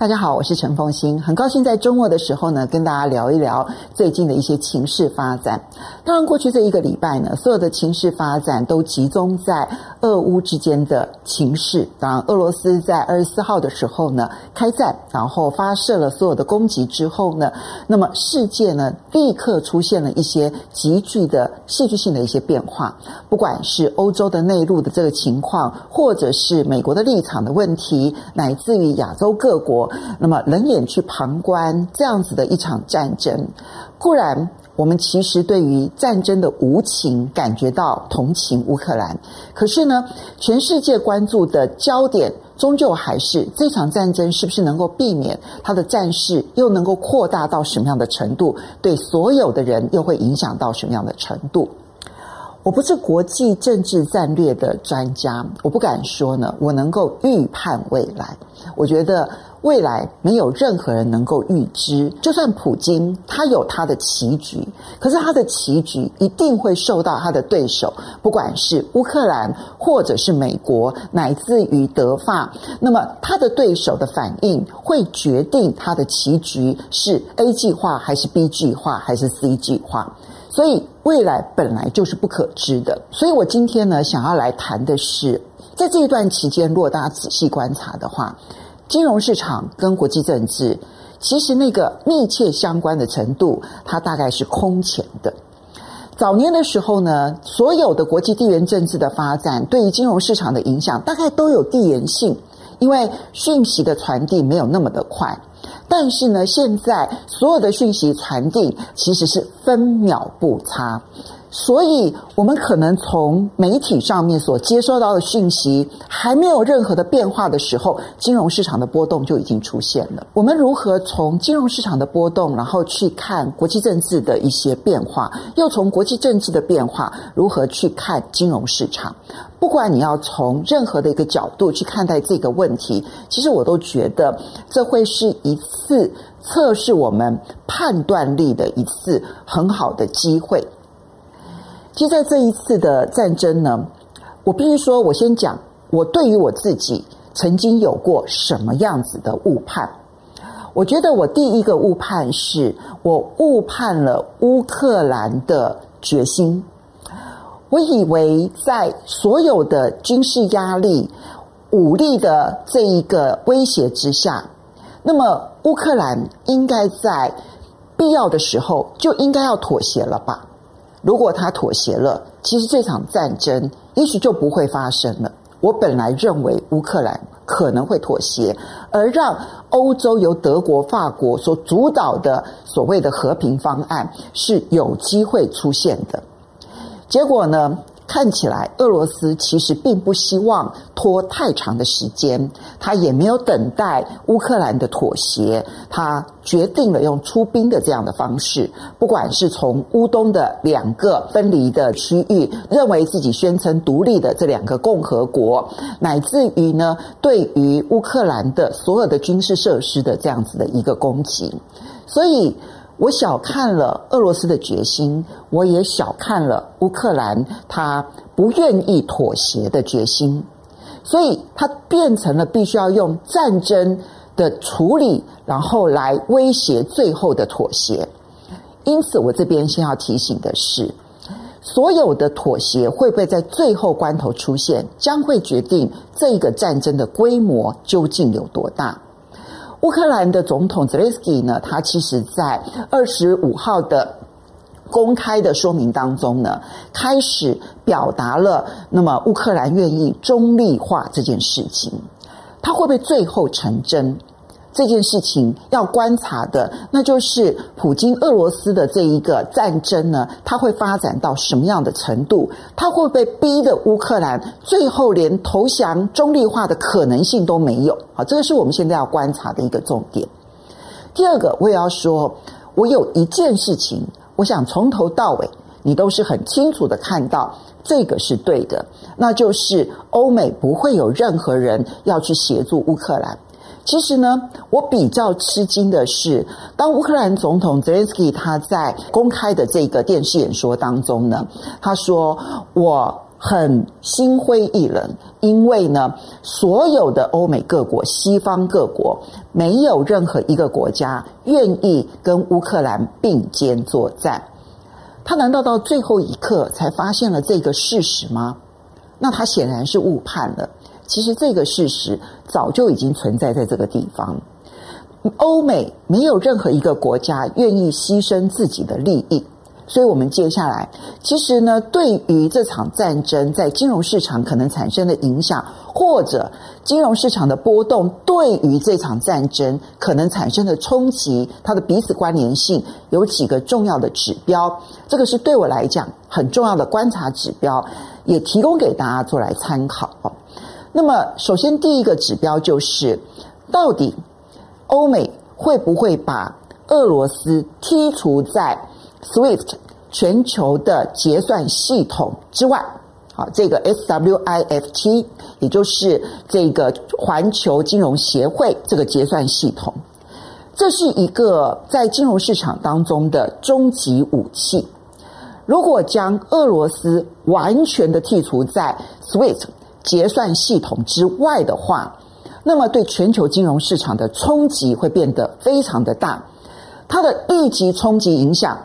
大家好，我是陈凤欣，很高兴在周末的时候呢，跟大家聊一聊最近的一些情势发展。当然，过去这一个礼拜呢，所有的情势发展都集中在俄乌之间的情势。当然，俄罗斯在二十四号的时候呢开战，然后发射了所有的攻击之后呢，那么世界呢立刻出现了一些急剧的戏剧性的一些变化。不管是欧洲的内陆的这个情况，或者是美国的立场的问题，乃至于亚洲各国。那么冷眼去旁观这样子的一场战争，固然我们其实对于战争的无情感觉到同情乌克兰，可是呢，全世界关注的焦点终究还是这场战争是不是能够避免它的战事又能够扩大到什么样的程度，对所有的人又会影响到什么样的程度。我不是国际政治战略的专家，我不敢说呢，我能够预判未来。我觉得未来没有任何人能够预知，就算普京他有他的棋局，可是他的棋局一定会受到他的对手，不管是乌克兰或者是美国，乃至于德法，那么他的对手的反应会决定他的棋局是 A 计划还是 B 计划还是 C 计划。所以未来本来就是不可知的，所以我今天呢，想要来谈的是，在这一段期间，如果大家仔细观察的话，金融市场跟国际政治其实那个密切相关的程度，它大概是空前的。早年的时候呢，所有的国际地缘政治的发展对于金融市场的影响，大概都有地缘性，因为讯息的传递没有那么的快。但是呢，现在所有的讯息传递其实是分秒不差。所以，我们可能从媒体上面所接收到的讯息还没有任何的变化的时候，金融市场的波动就已经出现了。我们如何从金融市场的波动，然后去看国际政治的一些变化，又从国际政治的变化如何去看金融市场？不管你要从任何的一个角度去看待这个问题，其实我都觉得这会是一次测试我们判断力的一次很好的机会。其实在这一次的战争呢，我必须说，我先讲我对于我自己曾经有过什么样子的误判。我觉得我第一个误判是我误判了乌克兰的决心。我以为在所有的军事压力、武力的这一个威胁之下，那么乌克兰应该在必要的时候就应该要妥协了吧。如果他妥协了，其实这场战争也许就不会发生了。我本来认为乌克兰可能会妥协，而让欧洲由德国、法国所主导的所谓的和平方案是有机会出现的。结果呢？看起来，俄罗斯其实并不希望拖太长的时间，他也没有等待乌克兰的妥协，他决定了用出兵的这样的方式。不管是从乌东的两个分离的区域，认为自己宣称独立的这两个共和国，乃至于呢，对于乌克兰的所有的军事设施的这样子的一个攻击，所以。我小看了俄罗斯的决心，我也小看了乌克兰他不愿意妥协的决心，所以他变成了必须要用战争的处理，然后来威胁最后的妥协。因此，我这边先要提醒的是，所有的妥协会不会在最后关头出现，将会决定这个战争的规模究竟有多大。乌克兰的总统泽连斯基呢，他其实在二十五号的公开的说明当中呢，开始表达了那么乌克兰愿意中立化这件事情，他会不会最后成真？这件事情要观察的，那就是普京俄罗斯的这一个战争呢，它会发展到什么样的程度？它会被逼得乌克兰最后连投降中立化的可能性都没有？好，这个是我们现在要观察的一个重点。第二个，我也要说，我有一件事情，我想从头到尾你都是很清楚的看到这个是对的，那就是欧美不会有任何人要去协助乌克兰。其实呢，我比较吃惊的是，当乌克兰总统泽连斯基他在公开的这个电视演说当中呢，他说：“我很心灰意冷，因为呢，所有的欧美各国、西方各国，没有任何一个国家愿意跟乌克兰并肩作战。他难道到最后一刻才发现了这个事实吗？那他显然是误判了。其实这个事实早就已经存在在这个地方。欧美没有任何一个国家愿意牺牲自己的利益。所以，我们接下来其实呢，对于这场战争在金融市场可能产生的影响，或者金融市场的波动，对于这场战争可能产生的冲击，它的彼此关联性有几个重要的指标。这个是对我来讲很重要的观察指标，也提供给大家做来参考。那么，首先第一个指标就是，到底欧美会不会把俄罗斯剔除在 SWIFT 全球的结算系统之外，好，这个 SWIFT 也就是这个环球金融协会这个结算系统，这是一个在金融市场当中的终极武器。如果将俄罗斯完全的剔除在 SWIFT 结算系统之外的话，那么对全球金融市场的冲击会变得非常的大，它的立即冲击影响。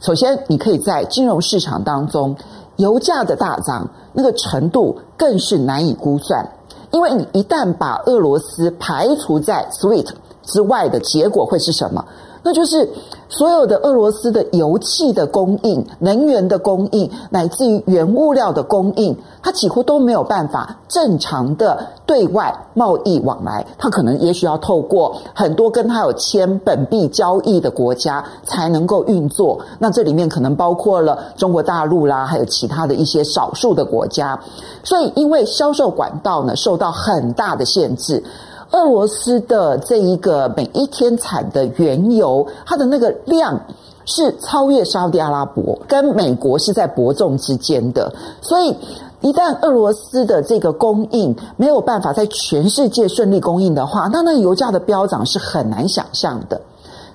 首先，你可以在金融市场当中，油价的大涨，那个程度更是难以估算。因为你一旦把俄罗斯排除在 SWIFT 之外的结果会是什么？那就是所有的俄罗斯的油气的供应、能源的供应，乃至于原物料的供应，它几乎都没有办法正常的对外贸易往来。它可能也许要透过很多跟它有签本币交易的国家才能够运作。那这里面可能包括了中国大陆啦，还有其他的一些少数的国家。所以，因为销售管道呢受到很大的限制。俄罗斯的这一个每一天产的原油，它的那个量是超越沙特阿拉伯，跟美国是在伯仲之间的。所以，一旦俄罗斯的这个供应没有办法在全世界顺利供应的话，那那油价的飙涨是很难想象的。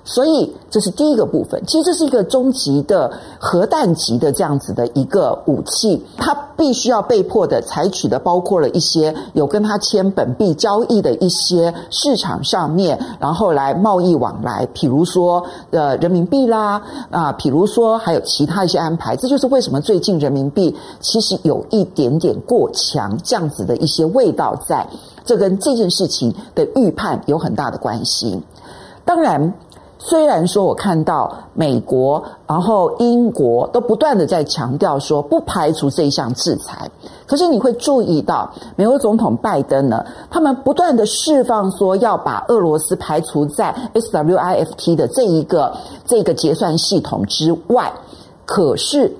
所以这是第一个部分，其实这是一个终极的核弹级的这样子的一个武器，它必须要被迫的采取的，包括了一些有跟它签本币交易的一些市场上面，然后来贸易往来，比如说呃人民币啦啊，比如说还有其他一些安排，这就是为什么最近人民币其实有一点点过强这样子的一些味道在，这跟这件事情的预判有很大的关系，当然。虽然说，我看到美国，然后英国都不断的在强调说不排除这一项制裁，可是你会注意到，美国总统拜登呢，他们不断的释放说要把俄罗斯排除在 SWIFT 的这一个这个结算系统之外，可是，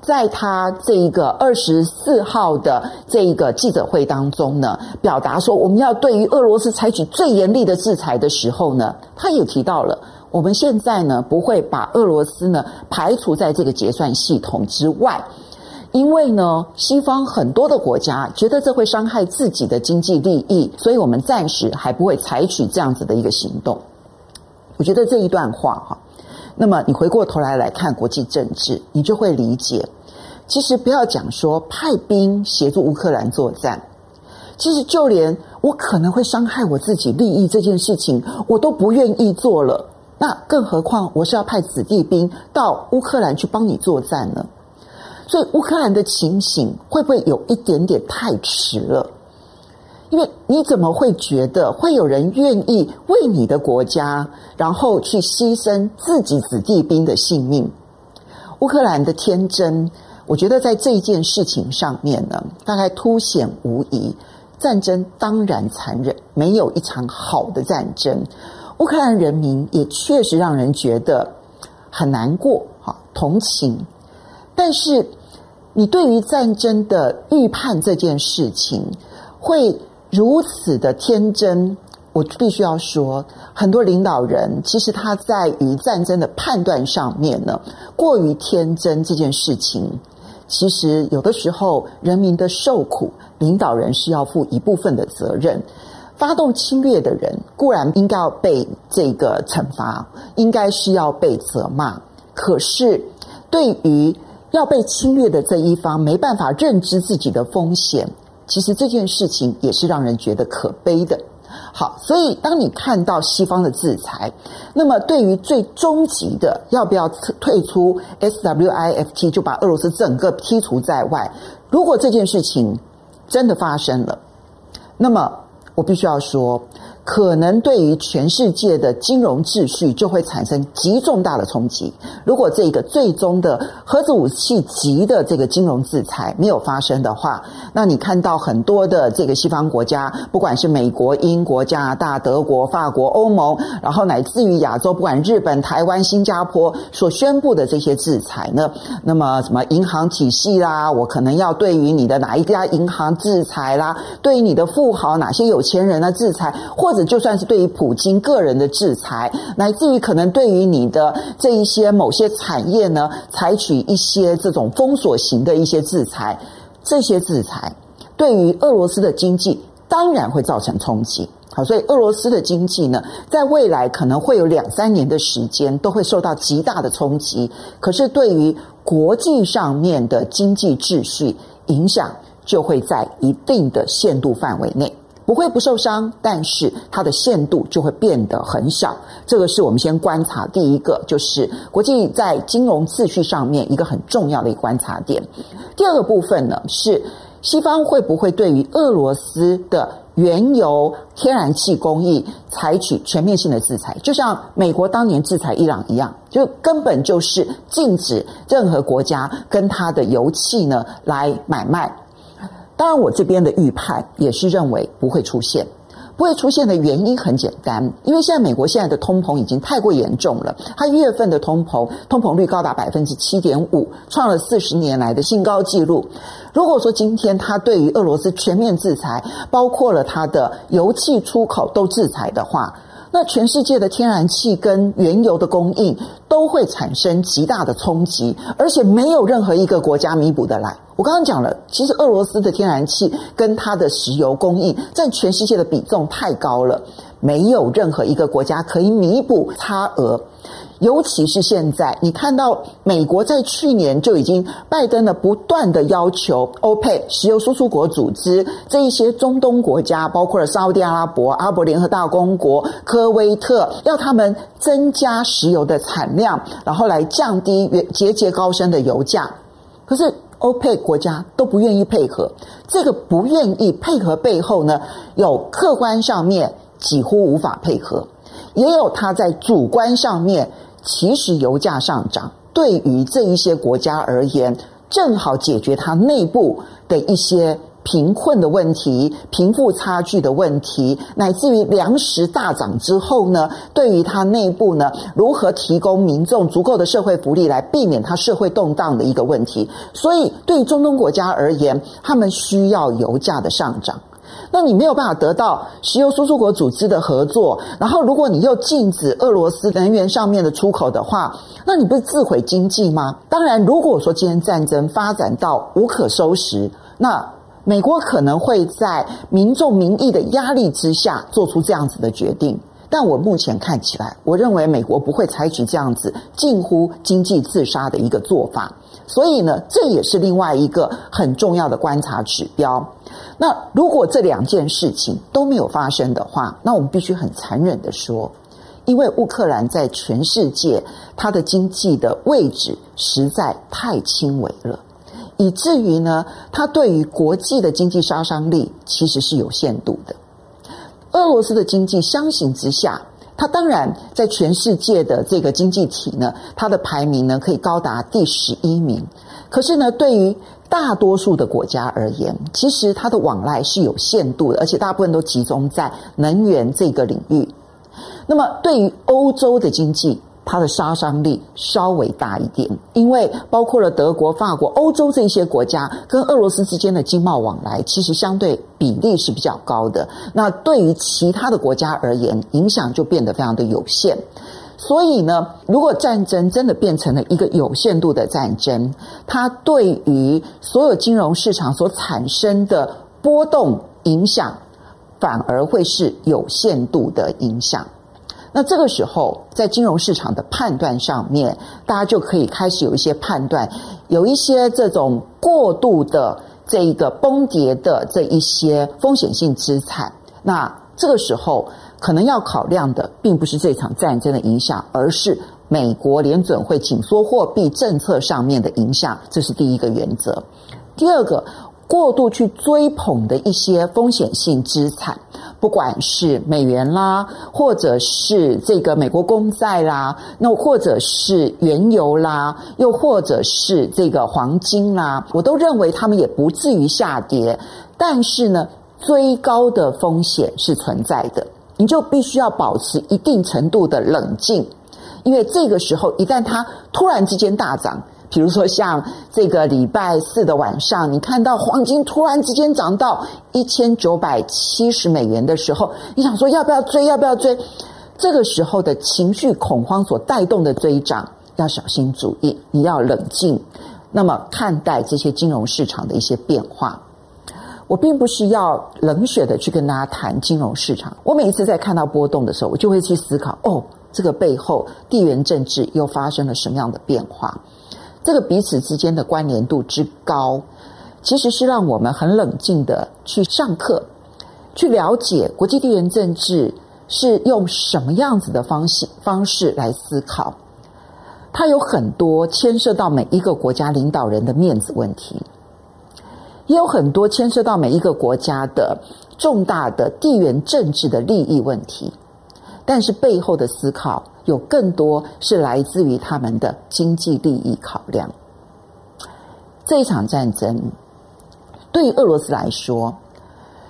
在他这一个二十四号的这一个记者会当中呢，表达说我们要对于俄罗斯采取最严厉的制裁的时候呢，他也提到了。我们现在呢，不会把俄罗斯呢排除在这个结算系统之外，因为呢，西方很多的国家觉得这会伤害自己的经济利益，所以我们暂时还不会采取这样子的一个行动。我觉得这一段话哈，那么你回过头来来看国际政治，你就会理解，其实不要讲说派兵协助乌克兰作战，其实就连我可能会伤害我自己利益这件事情，我都不愿意做了。那更何况我是要派子弟兵到乌克兰去帮你作战呢？所以乌克兰的情形会不会有一点点太迟了？因为你怎么会觉得会有人愿意为你的国家，然后去牺牲自己子弟兵的性命？乌克兰的天真，我觉得在这件事情上面呢，大概凸显无遗。战争当然残忍，没有一场好的战争。乌克兰人民也确实让人觉得很难过，哈，同情。但是，你对于战争的预判这件事情，会如此的天真？我必须要说，很多领导人其实他在于战争的判断上面呢，过于天真。这件事情，其实有的时候人民的受苦，领导人是要负一部分的责任。发动侵略的人固然应该要被这个惩罚，应该是要被责骂。可是，对于要被侵略的这一方没办法认知自己的风险，其实这件事情也是让人觉得可悲的。好，所以当你看到西方的制裁，那么对于最终极的要不要退出 SWIFT，就把俄罗斯整个剔除在外。如果这件事情真的发生了，那么我必须要说。可能对于全世界的金融秩序就会产生极重大的冲击。如果这个最终的核子武器级的这个金融制裁没有发生的话，那你看到很多的这个西方国家，不管是美国、英国、加拿大、德国、法国、欧盟，然后乃至于亚洲，不管日本、台湾、新加坡所宣布的这些制裁呢，那么什么银行体系啦，我可能要对于你的哪一家银行制裁啦，对于你的富豪哪些有钱人的制裁，或或者就算是对于普京个人的制裁，乃至于可能对于你的这一些某些产业呢，采取一些这种封锁型的一些制裁，这些制裁对于俄罗斯的经济当然会造成冲击。好，所以俄罗斯的经济呢，在未来可能会有两三年的时间都会受到极大的冲击。可是对于国际上面的经济秩序影响，就会在一定的限度范围内。不会不受伤，但是它的限度就会变得很小。这个是我们先观察第一个，就是国际在金融秩序上面一个很重要的一个观察点。第二个部分呢，是西方会不会对于俄罗斯的原油、天然气供应采取全面性的制裁，就像美国当年制裁伊朗一样，就根本就是禁止任何国家跟它的油气呢来买卖。当然，我这边的预判也是认为不会出现。不会出现的原因很简单，因为现在美国现在的通膨已经太过严重了。它一月份的通膨通膨率高达百分之七点五，创了四十年来的新高纪录。如果说今天它对于俄罗斯全面制裁，包括了它的油气出口都制裁的话，那全世界的天然气跟原油的供应都会产生极大的冲击，而且没有任何一个国家弥补得来。我刚刚讲了，其实俄罗斯的天然气跟它的石油供应占全世界的比重太高了，没有任何一个国家可以弥补差额。尤其是现在，你看到美国在去年就已经拜登了不断的要求欧佩石油输出国组织这一些中东国家，包括了沙乌地阿拉伯、阿伯联合大公国、科威特，要他们增加石油的产量，然后来降低节节高升的油价。可是欧佩国家都不愿意配合，这个不愿意配合背后呢，有客观上面几乎无法配合，也有他在主观上面。其实油价上涨对于这一些国家而言，正好解决它内部的一些贫困的问题、贫富差距的问题，乃至于粮食大涨之后呢，对于它内部呢，如何提供民众足够的社会福利来避免它社会动荡的一个问题。所以，对于中东国家而言，他们需要油价的上涨。那你没有办法得到石油输出国组织的合作，然后如果你又禁止俄罗斯能源上面的出口的话，那你不是自毁经济吗？当然，如果说今天战争发展到无可收拾，那美国可能会在民众民意的压力之下做出这样子的决定。但我目前看起来，我认为美国不会采取这样子近乎经济自杀的一个做法。所以呢，这也是另外一个很重要的观察指标。那如果这两件事情都没有发生的话，那我们必须很残忍的说，因为乌克兰在全世界它的经济的位置实在太轻微了，以至于呢，它对于国际的经济杀伤力其实是有限度的。俄罗斯的经济相形之下，它当然在全世界的这个经济体呢，它的排名呢可以高达第十一名。可是呢，对于大多数的国家而言，其实它的往来是有限度的，而且大部分都集中在能源这个领域。那么，对于欧洲的经济，它的杀伤力稍微大一点，因为包括了德国、法国、欧洲这些国家跟俄罗斯之间的经贸往来，其实相对比例是比较高的。那对于其他的国家而言，影响就变得非常的有限。所以呢，如果战争真的变成了一个有限度的战争，它对于所有金融市场所产生的波动影响，反而会是有限度的影响。那这个时候，在金融市场的判断上面，大家就可以开始有一些判断，有一些这种过度的这一个崩跌的这一些风险性资产。那这个时候，可能要考量的，并不是这场战争的影响，而是美国联准会紧缩货币政策上面的影响。这是第一个原则。第二个。过度去追捧的一些风险性资产，不管是美元啦，或者是这个美国公债啦，那或者是原油啦，又或者是这个黄金啦，我都认为他们也不至于下跌。但是呢，追高的风险是存在的，你就必须要保持一定程度的冷静，因为这个时候一旦它突然之间大涨。比如说，像这个礼拜四的晚上，你看到黄金突然之间涨到一千九百七十美元的时候，你想说要不要追？要不要追？这个时候的情绪恐慌所带动的追涨，要小心注意，你要冷静。那么看待这些金融市场的一些变化，我并不是要冷血的去跟大家谈金融市场。我每一次在看到波动的时候，我就会去思考：哦，这个背后地缘政治又发生了什么样的变化？这个彼此之间的关联度之高，其实是让我们很冷静的去上课，去了解国际地缘政治是用什么样子的方式方式来思考。它有很多牵涉到每一个国家领导人的面子问题，也有很多牵涉到每一个国家的重大的地缘政治的利益问题。但是背后的思考有更多是来自于他们的经济利益考量。这一场战争对于俄罗斯来说，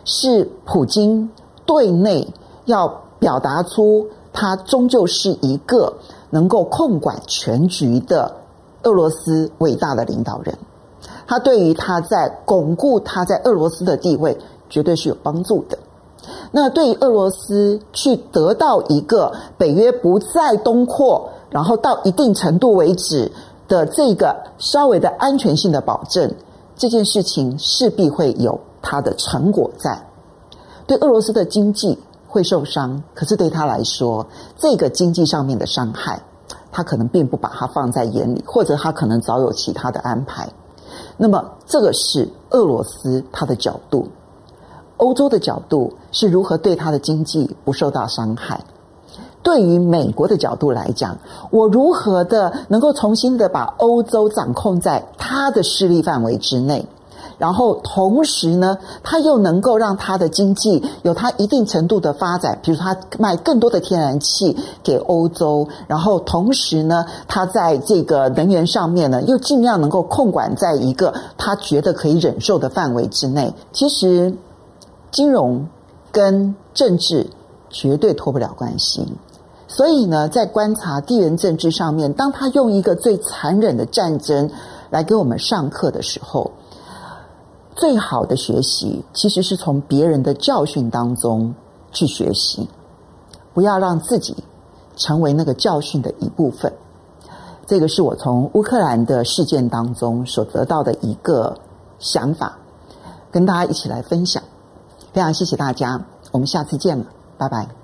是普京对内要表达出他终究是一个能够控管全局的俄罗斯伟大的领导人。他对于他在巩固他在俄罗斯的地位，绝对是有帮助的。那对于俄罗斯去得到一个北约不再东扩，然后到一定程度为止的这个稍微的安全性的保证，这件事情势必会有它的成果在。对俄罗斯的经济会受伤，可是对他来说，这个经济上面的伤害，他可能并不把它放在眼里，或者他可能早有其他的安排。那么，这个是俄罗斯他的角度。欧洲的角度是如何对它的经济不受到伤害？对于美国的角度来讲，我如何的能够重新的把欧洲掌控在它的势力范围之内？然后同时呢，它又能够让它的经济有它一定程度的发展，比如它卖更多的天然气给欧洲，然后同时呢，它在这个能源上面呢，又尽量能够控管在一个他觉得可以忍受的范围之内。其实。金融跟政治绝对脱不了关系，所以呢，在观察地缘政治上面，当他用一个最残忍的战争来给我们上课的时候，最好的学习其实是从别人的教训当中去学习，不要让自己成为那个教训的一部分。这个是我从乌克兰的事件当中所得到的一个想法，跟大家一起来分享。非常谢谢大家，我们下次见，拜拜。